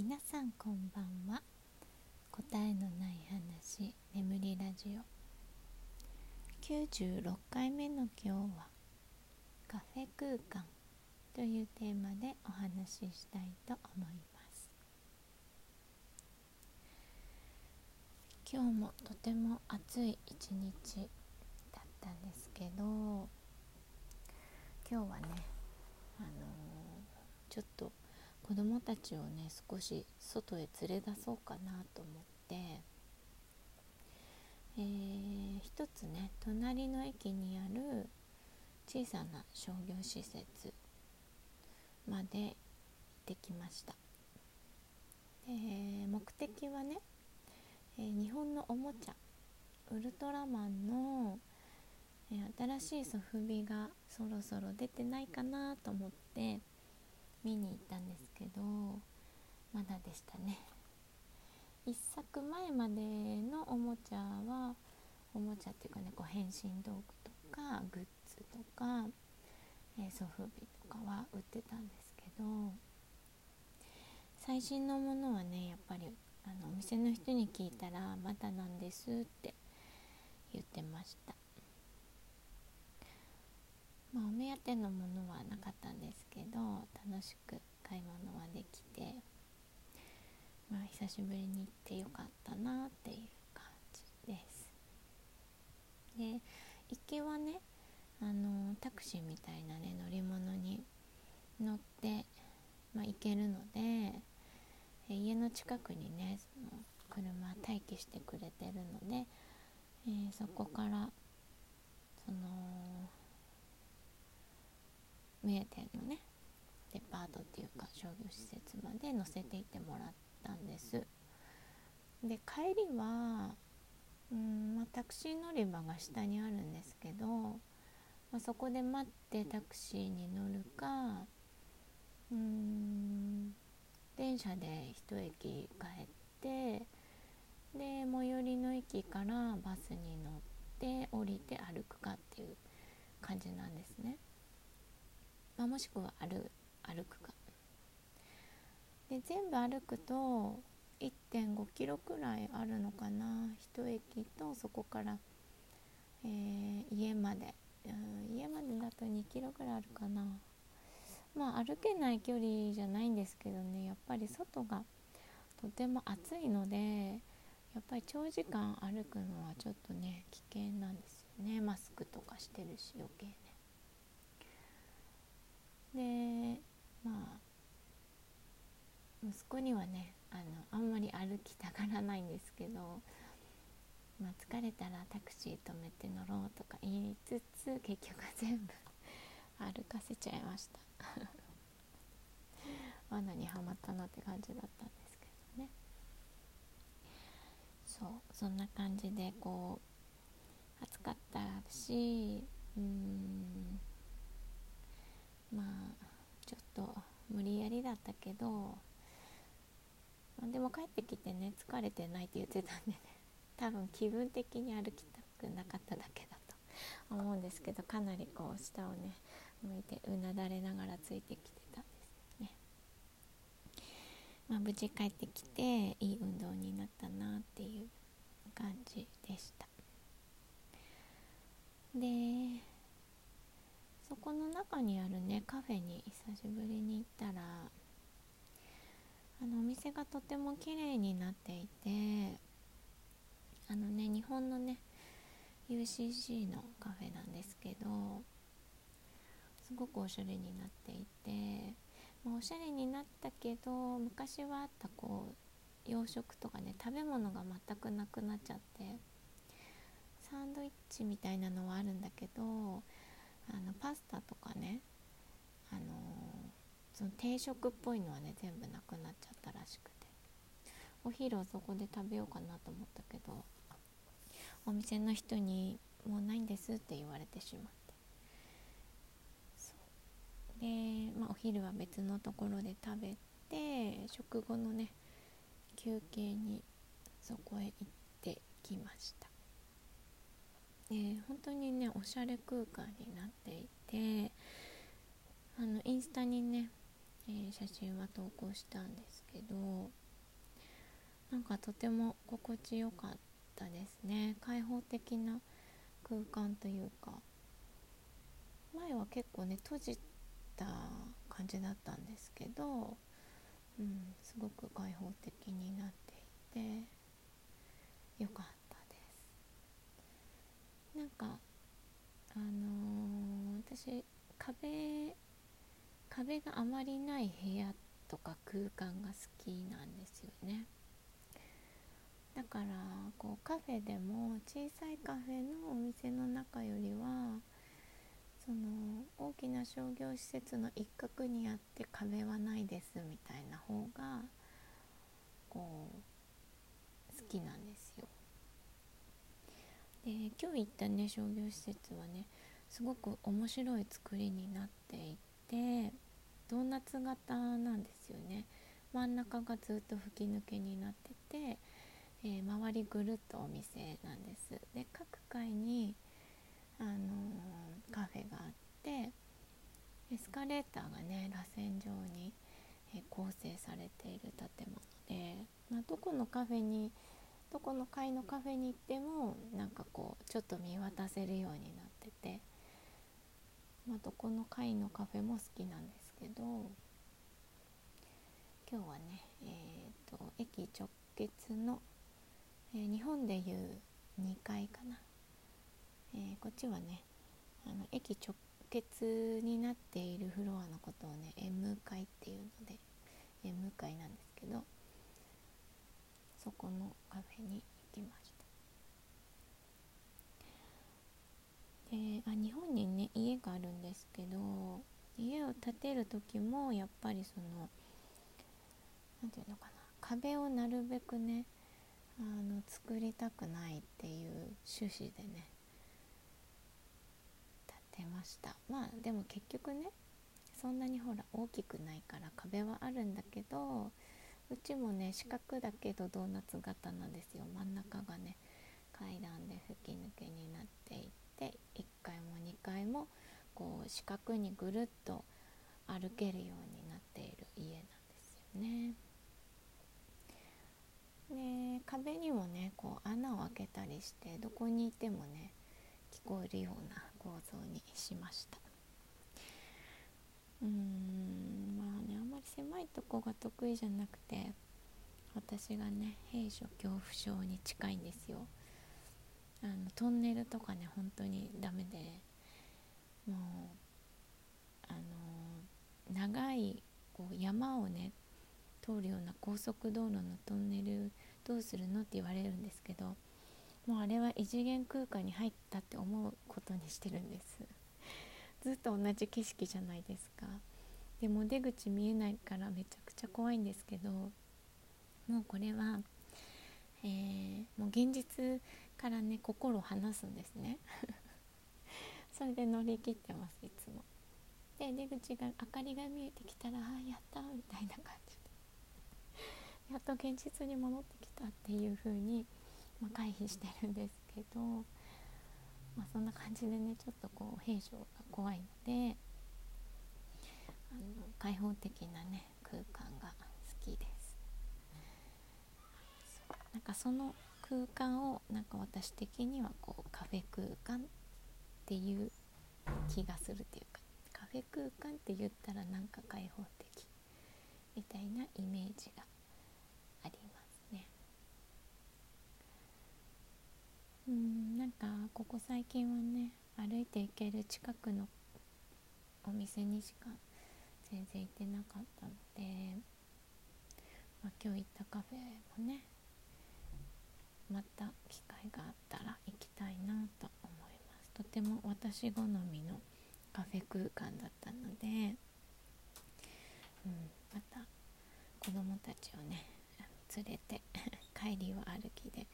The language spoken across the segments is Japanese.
皆さんこんばんは。答えのない話眠りラジオ。96回目の今日はカフェ空間というテーマでお話ししたいと思います。今日もとても暑い一日だったんですけど今日はねあのー、ちょっと子どもたちをね少し外へ連れ出そうかなと思って、えー、一つね隣の駅にある小さな商業施設まで行ってきました、えー、目的はね、えー、日本のおもちゃ。ウルトラマンの、え新しいソフビがそろそろ出てないかなと思って。見に行ったんですけどまだでしたね。1作前までのおもちゃはおもちゃっていうかねこう変身道具とかグッズとか、えー、ソフビとかは売ってたんですけど最新のものはねやっぱりあのお店の人に聞いたらまだなんですって言ってました。まあ、お目当てのものはなかったんですけど楽しく買い物はできて、まあ、久しぶりに行ってよかったなっていう感じです。で行きはねあのタクシーみたいなね乗り物に乗って、まあ、行けるので家の近くにねその車待機してくれてるので、えー、そこからその名店のねデパートっていうか商業施設まで乗せていってもらったんですで帰りはうん、まあ、タクシー乗り場が下にあるんですけど、まあ、そこで待ってタクシーに乗るかうん電車で一駅帰ってで最寄りの駅からバスに乗って降りて歩くかっていう感じなんですね。もしくは歩歩くか。で全部歩くと1.5キロくらいあるのかな。一駅とそこから、えー、家まで、うん、家までだと2キロくらいあるかな。まあ歩けない距離じゃないんですけどね。やっぱり外がとても暑いのでやっぱり長時間歩くのはちょっとね危険なんですよね。マスクとかしてるし余計ねでまあ息子にはねあのあんまり歩きたがらないんですけど、まあ、疲れたらタクシー止めて乗ろうとか言いつつ結局全部 歩かせちゃいました。罠にはまったなって感じだったんですけどね。そうそんな感じでこう暑かったしうんまあちょっと無理やりだったけど、でも帰ってきてね疲れてないって言ってたんでね 多分気分的に歩きたくなかっただけだと思うんですけどかなりこう下をね向いてうなだれながらついてきてたんですよね。まあ、無事帰ってきていい運動になったなっていう感じでした。でそこの中にあるねカフェに久しぶりに行ったらあのお店がとても綺麗になっていてあのね日本のね UCC のカフェなんですけどすごくおしゃれになっていて、まあ、おしゃれになったけど昔はあったこう洋食とかね食べ物が全くなくなっちゃってサンドイッチみたいなのはあるんだけどあのパスタとかねあのー、その定食っぽいのはね全部なくなっちゃったらしくて。お昼はそこで食べようかなと思ったけどお店の人に「もうないんです」って言われてしまって。で、まあ、お昼は別のところで食べて食後のね休憩にそこへ行ってきました。えー、本当にねおしゃれ空間になっていてあのインスタにねえー、写真は投稿したんですけどなんかとても心地よかったですね。開放的な空間というか前は結構ね閉じた感じだったんですけど、うん、すごく開放的になっていてよかったですなんかあの私壁壁があまりない部屋とか空間が好きなんですよねだからこうカフェでも小さいカフェのお店の中よりはその大きな商業施設の一角にあって壁はないですみたいな方がこう好きなんですよ。で今日行ったね商業施設はねすごく面白い作りになっていてドーナツ型なんですよね。真ん中がずっと吹き抜けになっててえー、周りぐるっとお店なんですで各階に、あのー、カフェがあってエスカレーターがね螺旋状に、えー、構成されている建物で、まあ、どこのカフェにどこの階のカフェに行ってもなんかこうちょっと見渡せるようになって、まあ、どこの階のカフェも好きなんですけど今日はね、えーと駅直結のえー、日本でいう2階かな、えー、こっちはねあの駅直結になっているフロアのことをね M 階っていうので M 階なんですけどそこのカフェに行きましたであ日本にね家があるんですけど家を建てる時もやっぱりその何て言うのかな壁をなるべくねあの作りたくないっていう趣旨でね建てました。まあでも結局ねそんなにほら大きくないから壁はあるんだけどうちもね四角だけどドーナツ型なんですよ。真ん中がね階段で吹き抜けになっていて1階も2階もこう四角にぐるっと歩けるようになっている家なんですよね。で壁にもねこう穴を開けたりしてどこにいてもね聞こえるような構造にしましたうーんまあねあんまり狭いとこが得意じゃなくて私がね閉所恐怖症に近いんですよあのトンネルとかね本当にダメでもうあの長いこう山をね通るような高速道路のトンネルどうするのって言われるんですけどもうあれは異次元空間に入ったって思うことにしてるんです。ずっと同じ景色じゃないですか。でも出口見えないからめちゃくちゃ怖いんですけどもうこれは、えー、もう現実からね心を離すんですね。それで乗り切ってますいつも。で出口が明かりが見えてきたらああやったみたいな感じで やっと現実に戻ってきたっていう風に、まあ、回避してるんですけど、まあ、そんな感じでねちょっとこう閉所が怖いのであの開放的なね空間が好きです。なんかその空間をなんか私的にはこうカフェ空間っていう気がするっていうかフェ空間って言ったらなんか開放的みたいなイメージがありますね。うんなんかここ最近はね歩いて行ける近くのお店にしか全然行ってなかったので、まあ、今日行ったカフェもねまた機会があったら行きたいなと思います。とても私好みのカフェ空間だったので、うん、また子供たちをね連れて 帰りは歩きで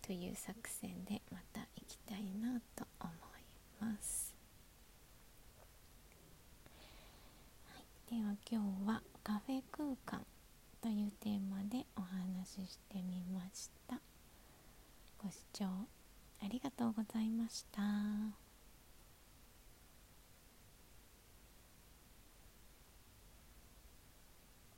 という作戦でまた行きたいなと思います、はい、では今日はカフェ空間というテーマでお話ししてみました。ご視聴ありがとうございました。